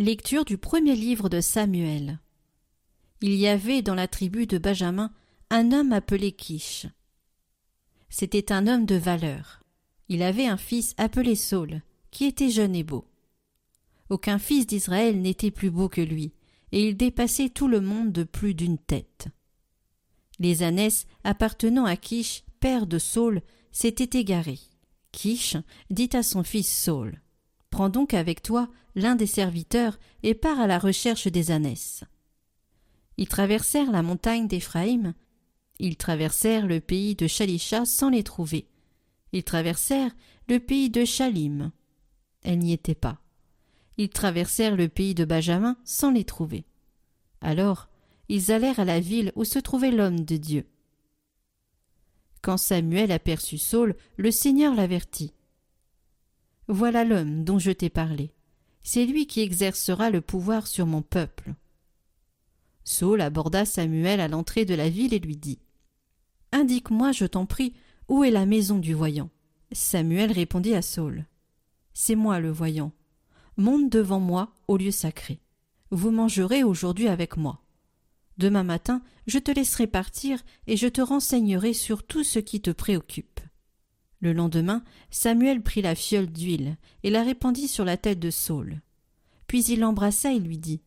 Lecture du premier livre de Samuel. Il y avait dans la tribu de Benjamin un homme appelé Kish. C'était un homme de valeur. Il avait un fils appelé Saul, qui était jeune et beau. Aucun fils d'Israël n'était plus beau que lui, et il dépassait tout le monde de plus d'une tête. Les ânesses appartenant à Kish, père de Saul, s'étaient égarés. Kish dit à son fils Saul Prends donc avec toi l'un des serviteurs et pars à la recherche des ânesses. Ils traversèrent la montagne d'Éphraïm. Ils traversèrent le pays de Shalisha sans les trouver. Ils traversèrent le pays de Shalim. Elles n'y étaient pas. Ils traversèrent le pays de Benjamin sans les trouver. Alors ils allèrent à la ville où se trouvait l'homme de Dieu. Quand Samuel aperçut Saul, le Seigneur l'avertit. Voilà l'homme dont je t'ai parlé. C'est lui qui exercera le pouvoir sur mon peuple. Saul aborda Samuel à l'entrée de la ville et lui dit Indique-moi, je t'en prie, où est la maison du voyant? Samuel répondit à Saul C'est moi le voyant. Monte devant moi au lieu sacré. Vous mangerez aujourd'hui avec moi. Demain matin, je te laisserai partir et je te renseignerai sur tout ce qui te préoccupe. Le lendemain, Samuel prit la fiole d'huile et la répandit sur la tête de Saul. Puis il l'embrassa et lui dit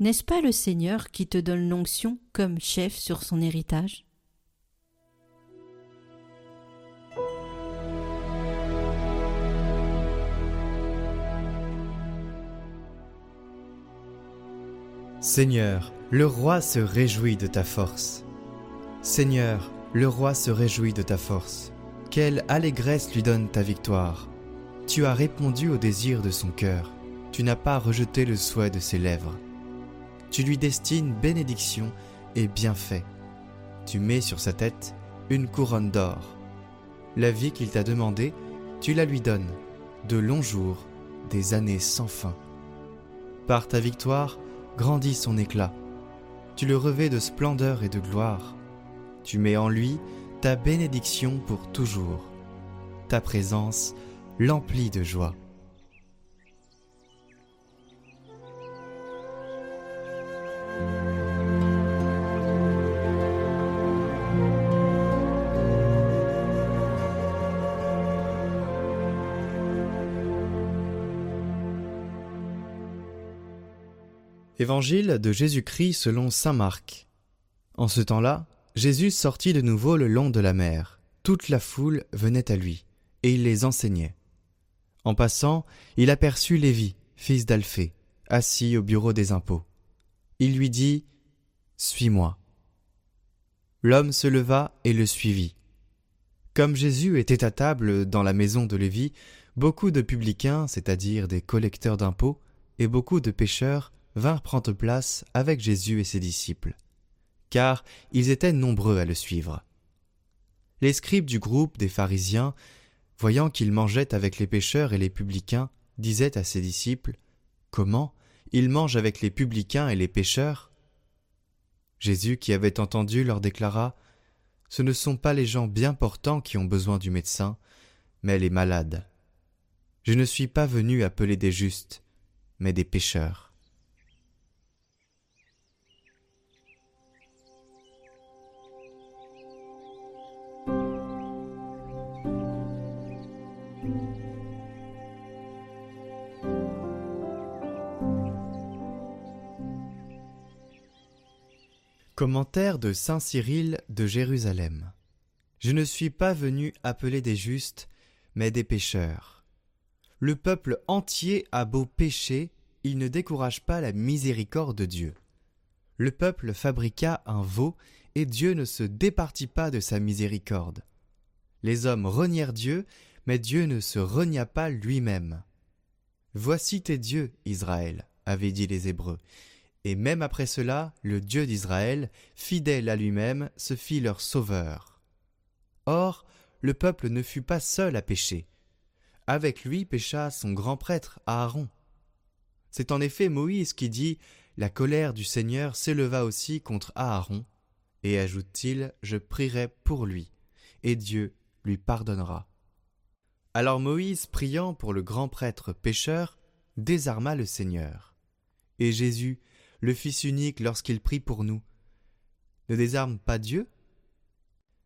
N'est-ce pas le Seigneur qui te donne l'onction comme chef sur son héritage? Seigneur, le roi se réjouit de ta force. Seigneur, le roi se réjouit de ta force. Quelle allégresse lui donne ta victoire. Tu as répondu au désir de son cœur. Tu n'as pas rejeté le souhait de ses lèvres. Tu lui destines bénédiction et bienfait. Tu mets sur sa tête une couronne d'or. La vie qu'il t'a demandée, tu la lui donnes, de longs jours, des années sans fin. Par ta victoire, grandit son éclat. Tu le revêts de splendeur et de gloire. Tu mets en lui ta bénédiction pour toujours. Ta présence l'emplit de joie. Évangile de Jésus-Christ selon Saint Marc. En ce temps-là, Jésus sortit de nouveau le long de la mer. Toute la foule venait à lui, et il les enseignait. En passant, il aperçut Lévi, fils d'Alphée, assis au bureau des impôts. Il lui dit Suis-moi. L'homme se leva et le suivit. Comme Jésus était à table dans la maison de Lévi, beaucoup de publicains, c'est-à-dire des collecteurs d'impôts, et beaucoup de pécheurs vinrent prendre place avec Jésus et ses disciples car ils étaient nombreux à le suivre. Les scribes du groupe des pharisiens, voyant qu'il mangeait avec les pécheurs et les publicains, disaient à ses disciples Comment il mange avec les publicains et les pécheurs Jésus, qui avait entendu, leur déclara Ce ne sont pas les gens bien portants qui ont besoin du médecin, mais les malades. Je ne suis pas venu appeler des justes, mais des pécheurs. Commentaire de Saint Cyril de Jérusalem. Je ne suis pas venu appeler des justes, mais des pécheurs. Le peuple entier a beau pécher, il ne décourage pas la miséricorde de Dieu. Le peuple fabriqua un veau, et Dieu ne se départit pas de sa miséricorde. Les hommes renièrent Dieu, mais Dieu ne se renia pas lui-même. Voici tes dieux, Israël, avaient dit les Hébreux, et même après cela, le Dieu d'Israël, fidèle à lui-même, se fit leur sauveur. Or, le peuple ne fut pas seul à pécher. Avec lui pécha son grand prêtre Aaron. C'est en effet Moïse qui dit La colère du Seigneur s'éleva aussi contre Aaron, et ajoute-t-il Je prierai pour lui, et Dieu lui pardonnera. Alors Moïse, priant pour le grand prêtre pécheur, désarma le Seigneur et Jésus, le Fils unique lorsqu'il prie pour nous, ne désarme pas Dieu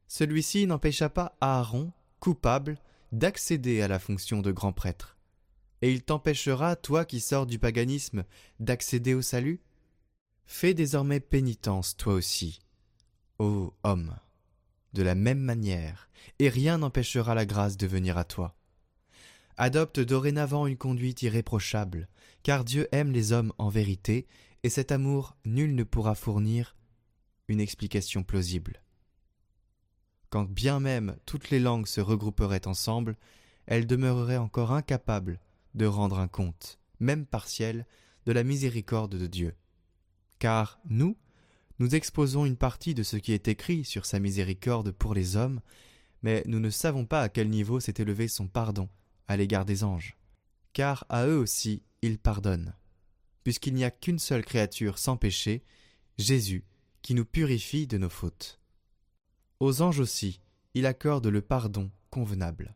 Celui-ci n'empêcha pas Aaron, coupable, d'accéder à la fonction de grand prêtre. Et il t'empêchera, toi qui sors du paganisme, d'accéder au salut Fais désormais pénitence, toi aussi, ô homme, de la même manière, et rien n'empêchera la grâce de venir à toi. Adopte dorénavant une conduite irréprochable, car Dieu aime les hommes en vérité, et cet amour nul ne pourra fournir une explication plausible. Quand bien même toutes les langues se regrouperaient ensemble, elles demeureraient encore incapables de rendre un compte, même partiel, de la miséricorde de Dieu. Car nous, nous exposons une partie de ce qui est écrit sur sa miséricorde pour les hommes, mais nous ne savons pas à quel niveau s'est élevé son pardon à l'égard des anges. Car à eux aussi il pardonne, puisqu'il n'y a qu'une seule créature sans péché, Jésus, qui nous purifie de nos fautes. Aux anges aussi, il accorde le pardon convenable.